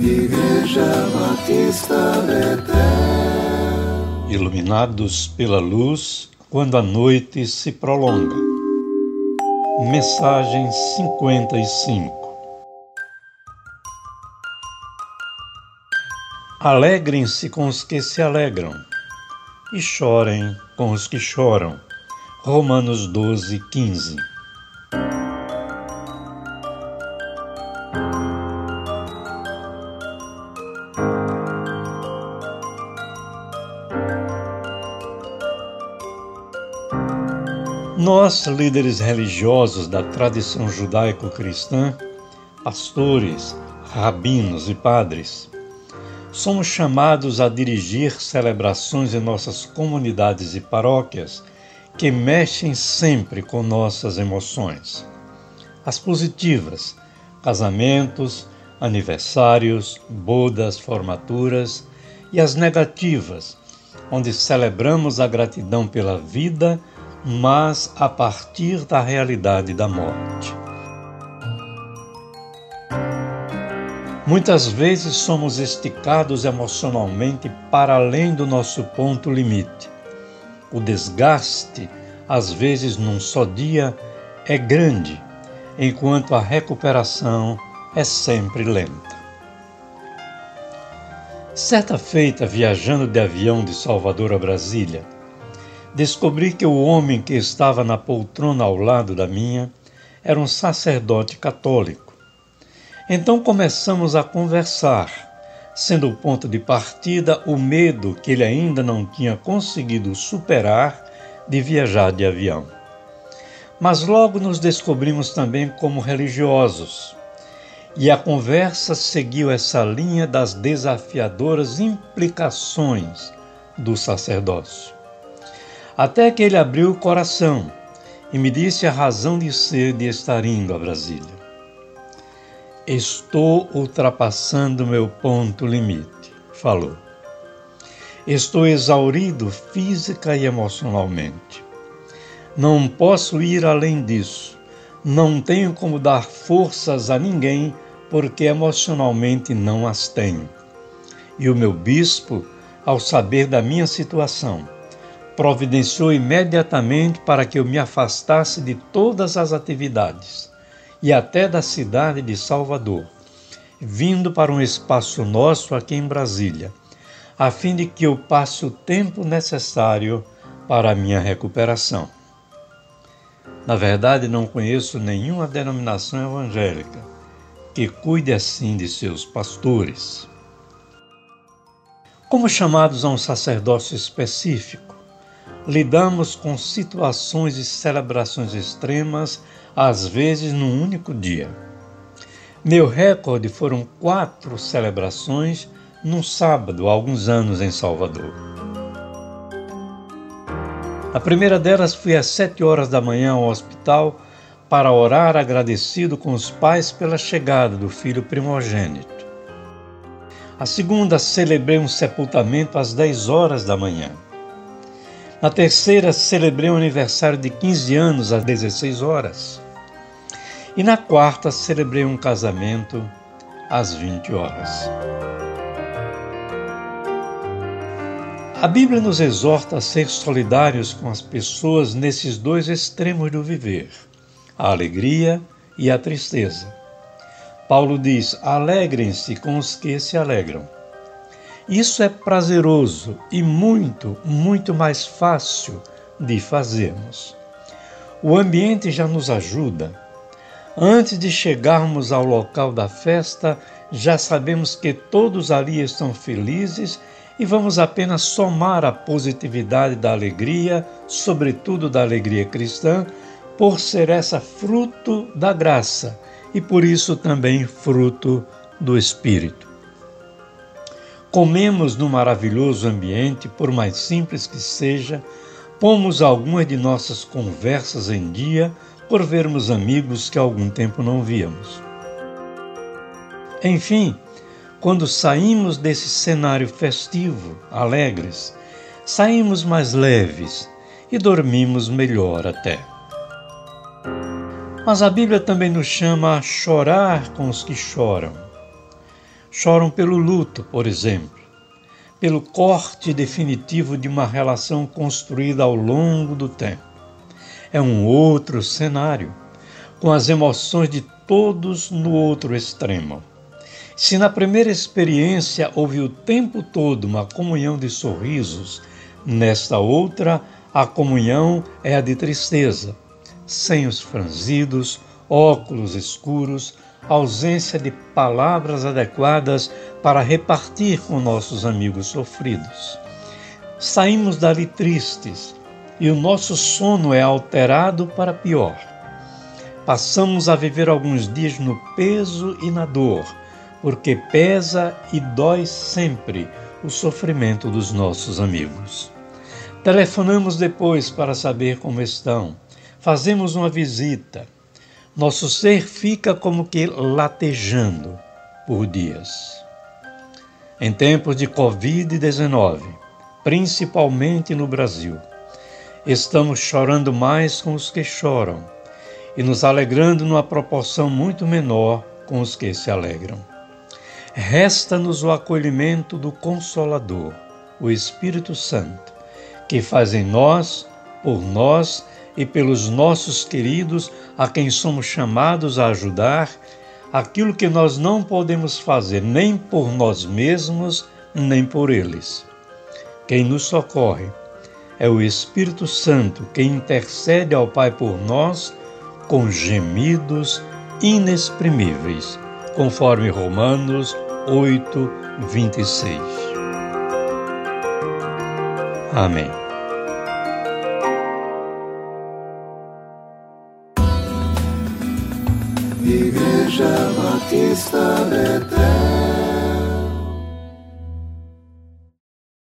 Igreja Batista Betel. Iluminados pela luz quando a noite se prolonga. Mensagem 55 Alegrem-se com os que se alegram e chorem com os que choram. Romanos 12, 15 Nós, líderes religiosos da tradição judaico-cristã, pastores, rabinos e padres, somos chamados a dirigir celebrações em nossas comunidades e paróquias que mexem sempre com nossas emoções. As positivas, casamentos, aniversários, bodas, formaturas, e as negativas, onde celebramos a gratidão pela vida mas a partir da realidade da morte. Muitas vezes somos esticados emocionalmente para além do nosso ponto limite. O desgaste, às vezes num só dia, é grande, enquanto a recuperação é sempre lenta. Certa feita, viajando de avião de Salvador a Brasília, descobri que o homem que estava na poltrona ao lado da minha era um sacerdote católico. Então começamos a conversar, sendo o ponto de partida o medo que ele ainda não tinha conseguido superar de viajar de avião. Mas logo nos descobrimos também como religiosos. E a conversa seguiu essa linha das desafiadoras implicações do sacerdócio até que ele abriu o coração e me disse a razão de ser de estar indo a Brasília. Estou ultrapassando meu ponto limite, falou. Estou exaurido física e emocionalmente. Não posso ir além disso. Não tenho como dar forças a ninguém porque emocionalmente não as tenho. E o meu bispo, ao saber da minha situação, providenciou imediatamente para que eu me afastasse de todas as atividades e até da cidade de Salvador, vindo para um espaço nosso aqui em Brasília, a fim de que eu passe o tempo necessário para a minha recuperação. Na verdade, não conheço nenhuma denominação evangélica que cuide assim de seus pastores. Como chamados a um sacerdócio específico, lidamos com situações e celebrações extremas, às vezes num único dia. Meu recorde foram quatro celebrações num sábado, há alguns anos em Salvador. A primeira delas fui às sete horas da manhã ao hospital para orar agradecido com os pais pela chegada do filho primogênito. A segunda, celebrei um sepultamento às dez horas da manhã. Na terceira, celebrei o aniversário de 15 anos às 16 horas. E na quarta, celebrei um casamento às 20 horas. A Bíblia nos exorta a ser solidários com as pessoas nesses dois extremos do viver, a alegria e a tristeza. Paulo diz: alegrem-se com os que se alegram isso é prazeroso e muito, muito mais fácil de fazermos. O ambiente já nos ajuda. Antes de chegarmos ao local da festa, já sabemos que todos ali estão felizes e vamos apenas somar a positividade da alegria, sobretudo da alegria cristã, por ser essa fruto da graça e por isso também fruto do Espírito. Comemos no maravilhoso ambiente, por mais simples que seja, pomos algumas de nossas conversas em dia por vermos amigos que há algum tempo não víamos. Enfim, quando saímos desse cenário festivo, alegres, saímos mais leves e dormimos melhor até. Mas a Bíblia também nos chama a chorar com os que choram Choram pelo luto, por exemplo, pelo corte definitivo de uma relação construída ao longo do tempo. É um outro cenário, com as emoções de todos no outro extremo. Se na primeira experiência houve o tempo todo uma comunhão de sorrisos, nesta outra a comunhão é a de tristeza, senhos franzidos, óculos escuros, ausência de palavras adequadas para repartir com nossos amigos sofridos. Saímos dali tristes e o nosso sono é alterado para pior. Passamos a viver alguns dias no peso e na dor, porque pesa e dói sempre o sofrimento dos nossos amigos. Telefonamos depois para saber como estão. Fazemos uma visita. Nosso ser fica como que latejando por dias. Em tempos de Covid-19, principalmente no Brasil, estamos chorando mais com os que choram e nos alegrando numa proporção muito menor com os que se alegram. Resta-nos o acolhimento do Consolador, o Espírito Santo que faz em nós, por nós e pelos nossos queridos a quem somos chamados a ajudar, aquilo que nós não podemos fazer nem por nós mesmos, nem por eles. Quem nos socorre é o Espírito Santo que intercede ao Pai por nós com gemidos inexprimíveis, conforme Romanos 8, 26. Amém. Igreja Batista Betel